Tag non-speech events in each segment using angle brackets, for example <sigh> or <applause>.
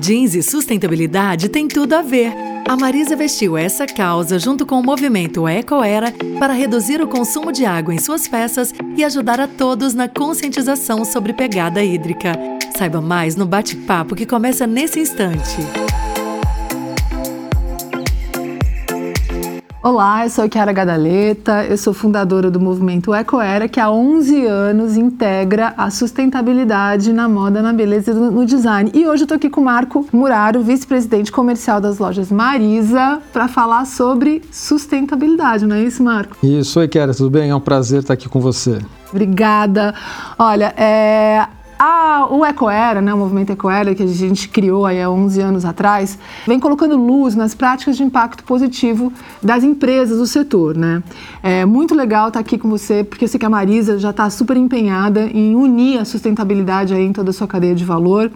Jeans e sustentabilidade têm tudo a ver. A Marisa vestiu essa causa junto com o movimento Ecoera para reduzir o consumo de água em suas peças e ajudar a todos na conscientização sobre pegada hídrica. Saiba mais no bate-papo que começa nesse instante. Olá, eu sou a Chiara Gadaleta, eu sou fundadora do movimento Ecoera, que há 11 anos integra a sustentabilidade na moda, na beleza e no design. E hoje eu estou aqui com o Marco Muraro, vice-presidente comercial das lojas Marisa, para falar sobre sustentabilidade, não é isso, Marco? Isso, oi, Chiara, tudo bem? É um prazer estar aqui com você. Obrigada. Olha, é, a, o Ecoera, né, o movimento Ecoera que a gente criou aí há 11 anos atrás, vem colocando luz nas práticas de impacto positivo das empresas do setor. Né? É muito legal estar aqui com você, porque eu sei que a Marisa já está super empenhada em unir a sustentabilidade aí em toda a sua cadeia de valor.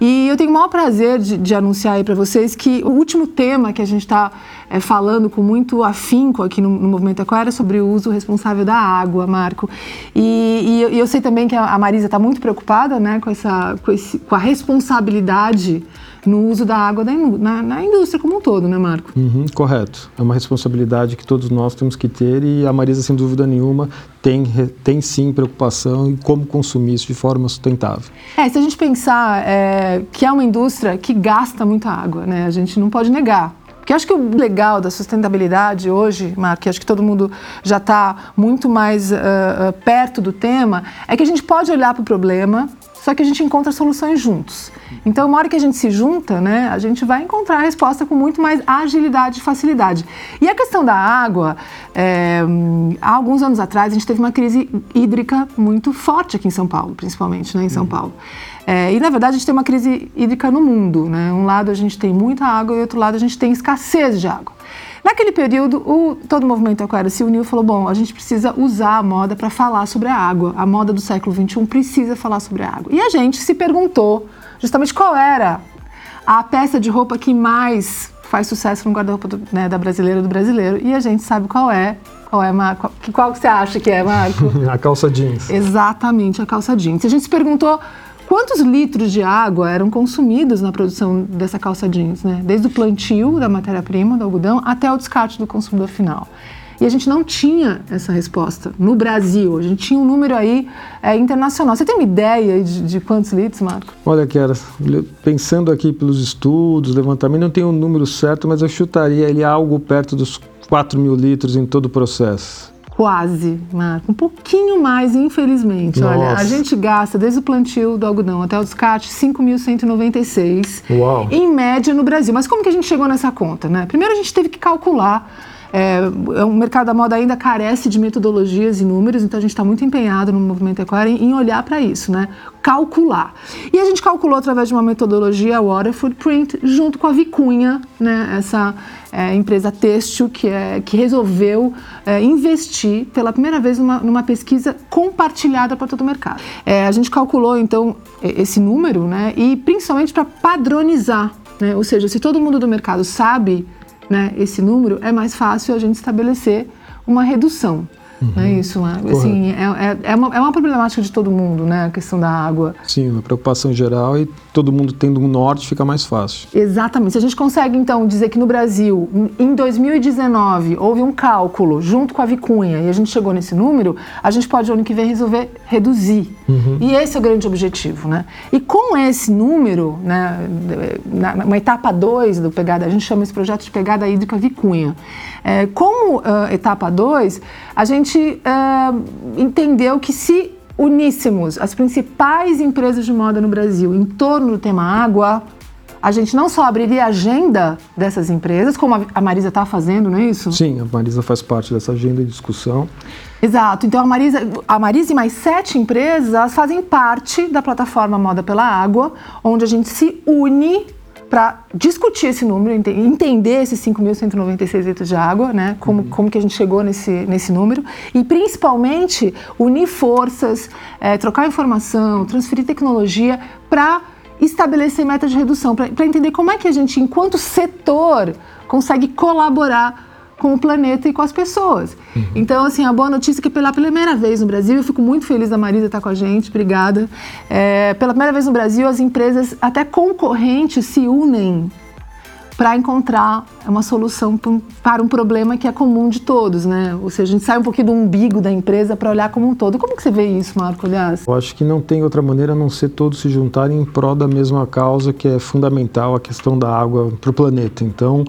E eu tenho o maior prazer de, de anunciar aí para vocês que o último tema que a gente está é, falando com muito afinco aqui no, no Movimento Ecoera sobre o uso responsável da água, Marco. E, e, e eu sei também que a Marisa está muito preocupada né, com, essa, com, esse, com a responsabilidade no uso da água da, na, na, indústria como um todo, né, Marco? Uhum, correto. É uma responsabilidade que todos nós temos que ter e a Marisa, sem dúvida nenhuma, tem, tem sim preocupação em como consumir isso de forma sustentável. É, se a gente pensar é, que é uma indústria que gasta muita água, né, a gente não pode negar. Porque acho que o legal da sustentabilidade hoje, Marco, acho que todo mundo já está muito mais uh, perto do tema, é que a gente pode olhar para o problema, só que a gente encontra soluções juntos. Então, uma hora que a gente se junta, né, a gente vai encontrar a resposta com muito mais agilidade e facilidade. E a questão da água, é, há alguns anos atrás, a gente teve uma crise hídrica muito forte aqui em São Paulo, principalmente, né, em São uhum. Paulo. É, e na verdade a gente tem uma crise hídrica no mundo. Né? Um lado a gente tem muita água e outro lado a gente tem escassez de água. Naquele período, o, todo o movimento aquário se uniu e falou: bom, a gente precisa usar a moda para falar sobre a água. A moda do século XXI precisa falar sobre a água. E a gente se perguntou justamente qual era a peça de roupa que mais faz sucesso no guarda-roupa né, da brasileira do brasileiro. E a gente sabe qual é. Qual é, Marco? Qual você acha que é, Marco? <laughs> a calça jeans. Exatamente, a calça jeans. A gente se perguntou Quantos litros de água eram consumidos na produção dessa calça jeans, né? Desde o plantio da matéria-prima, do algodão, até o descarte do consumidor final. E a gente não tinha essa resposta no Brasil. A gente tinha um número aí é, internacional. Você tem uma ideia de, de quantos litros, Marco? Olha, Kiara, pensando aqui pelos estudos, levantamento, não tenho o um número certo, mas eu chutaria ele algo perto dos 4 mil litros em todo o processo. Quase, Marco. Um pouquinho mais, infelizmente. Nossa. Olha, a gente gasta desde o plantio do algodão até o descarte 5.196 em média no Brasil. Mas como que a gente chegou nessa conta, né? Primeiro a gente teve que calcular é, o mercado da moda ainda carece de metodologias e números, então a gente está muito empenhado no movimento Equare em, em olhar para isso, né? calcular. E a gente calculou através de uma metodologia Water Footprint, junto com a Vicunha, né? essa é, empresa têxtil que, é, que resolveu é, investir pela primeira vez numa, numa pesquisa compartilhada para todo o mercado. É, a gente calculou então esse número né? e principalmente para padronizar. Né? Ou seja, se todo mundo do mercado sabe né, esse número, é mais fácil a gente estabelecer uma redução. Uhum. Né, isso, né? assim, é, é, é, uma, é uma problemática de todo mundo, né, a questão da água. Sim, uma preocupação geral e todo mundo tendo um norte fica mais fácil. Exatamente. Se a gente consegue, então, dizer que no Brasil, em 2019, houve um cálculo junto com a Vicunha e a gente chegou nesse número, a gente pode, ano que vem, resolver reduzir. Uhum. E esse é o grande objetivo, né? E com esse número, né, na, na etapa 2 do Pegada, a gente chama esse projeto de Pegada Hídrica Vicunha. É, como uh, etapa 2, a gente uh, entendeu que se uníssemos as principais empresas de moda no Brasil em torno do tema água, a gente não só abriria a agenda dessas empresas, como a Marisa está fazendo, não é isso? Sim, a Marisa faz parte dessa agenda de discussão. Exato. Então a Marisa, a Marisa e mais sete empresas fazem parte da plataforma Moda pela Água, onde a gente se une para discutir esse número, entender esses 5.196 litros de água, né? Como, uhum. como que a gente chegou nesse, nesse número e principalmente unir forças, é, trocar informação, transferir tecnologia para estabelecer metas de redução, para entender como é que a gente, enquanto setor, consegue colaborar com o planeta e com as pessoas. Uhum. Então, assim, a boa notícia é que pela primeira vez no Brasil, eu fico muito feliz da Marisa estar com a gente, obrigada. É, pela primeira vez no Brasil, as empresas, até concorrentes, se unem para encontrar uma solução para um problema que é comum de todos, né? Ou seja, a gente sai um pouquinho do umbigo da empresa para olhar como um todo. Como que você vê isso, Marco, aliás? Eu acho que não tem outra maneira a não ser todos se juntarem em prol da mesma causa, que é fundamental a questão da água para o planeta. Então,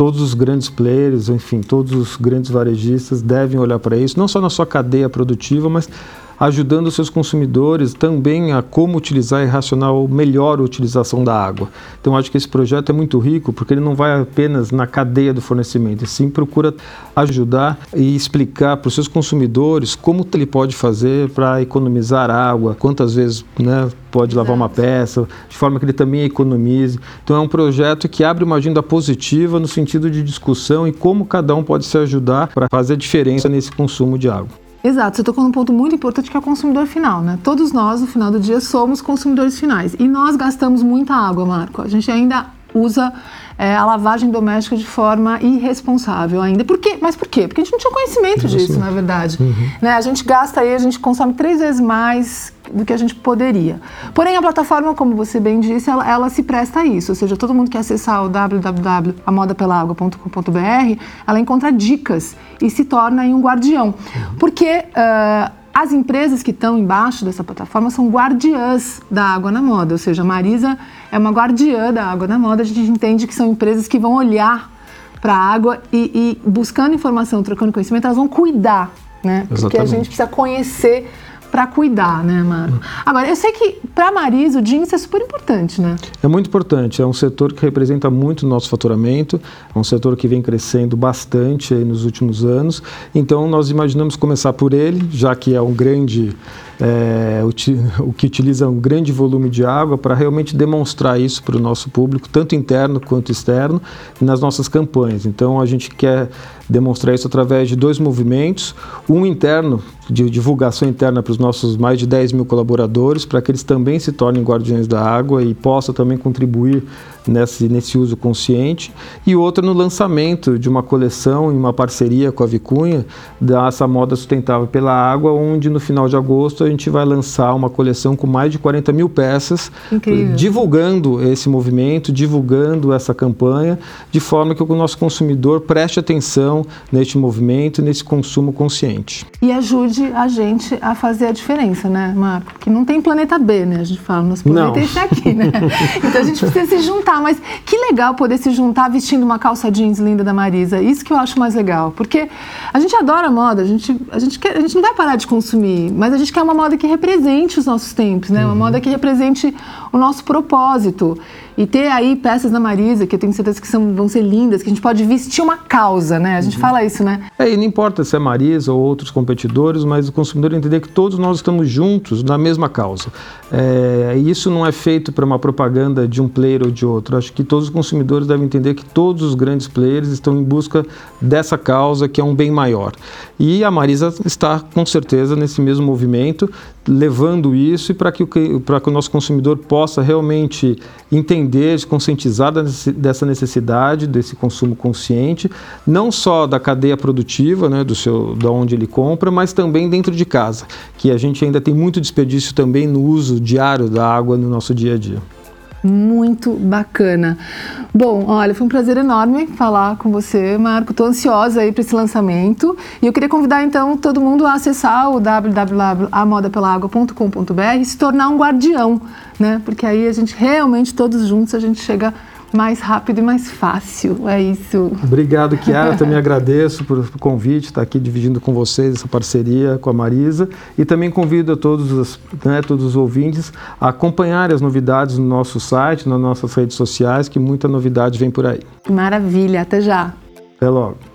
todos os grandes players, enfim, todos os grandes varejistas devem olhar para isso, não só na sua cadeia produtiva, mas ajudando os seus consumidores também a como utilizar e racionar melhor a utilização da água. Então acho que esse projeto é muito rico porque ele não vai apenas na cadeia do fornecimento, e sim procura ajudar e explicar para os seus consumidores como ele pode fazer para economizar água, quantas vezes né, pode lavar uma peça, de forma que ele também economize. Então é um projeto que abre uma agenda positiva no sentido de discussão e como cada um pode se ajudar para fazer a diferença nesse consumo de água. Exato, você tocou num ponto muito importante que é o consumidor final, né? Todos nós, no final do dia, somos consumidores finais. E nós gastamos muita água, Marco. A gente ainda usa é, a lavagem doméstica de forma irresponsável ainda. Por quê? Mas por quê? Porque a gente não tinha conhecimento disso, na verdade. Uhum. Né? A gente gasta aí, a gente consome três vezes mais do que a gente poderia. Porém, a plataforma, como você bem disse, ela, ela se presta a isso. Ou seja, todo mundo que acessar o www.amodapelagua.com.br, ela encontra dicas e se torna um guardião. Porque... Uh, as empresas que estão embaixo dessa plataforma são guardiãs da água na moda, ou seja, a Marisa é uma guardiã da água na moda. A gente entende que são empresas que vão olhar para a água e, e, buscando informação, trocando conhecimento, elas vão cuidar, né? Exatamente. Porque a gente precisa conhecer para cuidar, né, Marco? Agora, eu sei que para Marisa o jeans é super importante, né? É muito importante. É um setor que representa muito o nosso faturamento, é um setor que vem crescendo bastante nos últimos anos. Então, nós imaginamos começar por ele, já que é um grande é, <laughs> o, que utiliza um grande volume de água para realmente demonstrar isso para o nosso público, tanto interno quanto externo, nas nossas campanhas. Então a gente quer demonstrar isso através de dois movimentos, um interno, de divulgação interna para os nossos mais de 10 mil colaboradores, para que eles também se tornem guardiões da água e possam também contribuir nesse, nesse uso consciente, e outra no lançamento de uma coleção em uma parceria com a Vicunha, dessa moda sustentável pela água, onde no final de agosto a gente vai lançar uma coleção com mais de 40 mil peças, Incrível. divulgando esse movimento, divulgando essa campanha, de forma que o nosso consumidor preste atenção neste movimento, nesse consumo consciente. E ajude a gente a fazer a diferença, né, Marco? Que não tem planeta B, né? A gente fala, nosso planeta não. é esse aqui, né? <laughs> então a gente precisa se juntar, mas que legal poder se juntar vestindo uma calça jeans linda da Marisa. Isso que eu acho mais legal, porque a gente adora moda, a gente, a gente, quer, a gente não vai parar de consumir, mas a gente quer uma moda que represente os nossos tempos, né? Uma uhum. moda que represente o nosso propósito. E ter aí peças da Marisa, que eu tenho certeza que são, vão ser lindas, que a gente pode vestir uma causa, né? A gente uhum. fala isso, né? É, e não importa se é Marisa ou outros competidores, mas o consumidor entender que todos nós estamos juntos na mesma causa. É, isso não é feito para uma propaganda de um player ou de outro. Acho que todos os consumidores devem entender que todos os grandes players estão em busca dessa causa, que é um bem maior. E a Marisa está, com certeza, nesse mesmo movimento, levando isso e para que, para que o nosso consumidor possa realmente entender, se conscientizar dessa necessidade, desse consumo consciente, não só da cadeia produtiva, né, do seu, da onde ele compra, mas também dentro de casa, que a gente ainda tem muito desperdício também no uso diário da água no nosso dia a dia muito bacana. Bom, olha, foi um prazer enorme falar com você, Marco. Estou ansiosa aí para esse lançamento e eu queria convidar então todo mundo a acessar o www.amodapelagua.com.br e se tornar um guardião, né? Porque aí a gente realmente todos juntos a gente chega mais rápido e mais fácil. É isso. Obrigado, Kiara. <laughs> Também agradeço por o convite, estar aqui dividindo com vocês essa parceria com a Marisa. E também convido a todos os, né, todos os ouvintes a acompanharem as novidades no nosso site, nas nossas redes sociais, que muita novidade vem por aí. Maravilha. Até já. Até logo.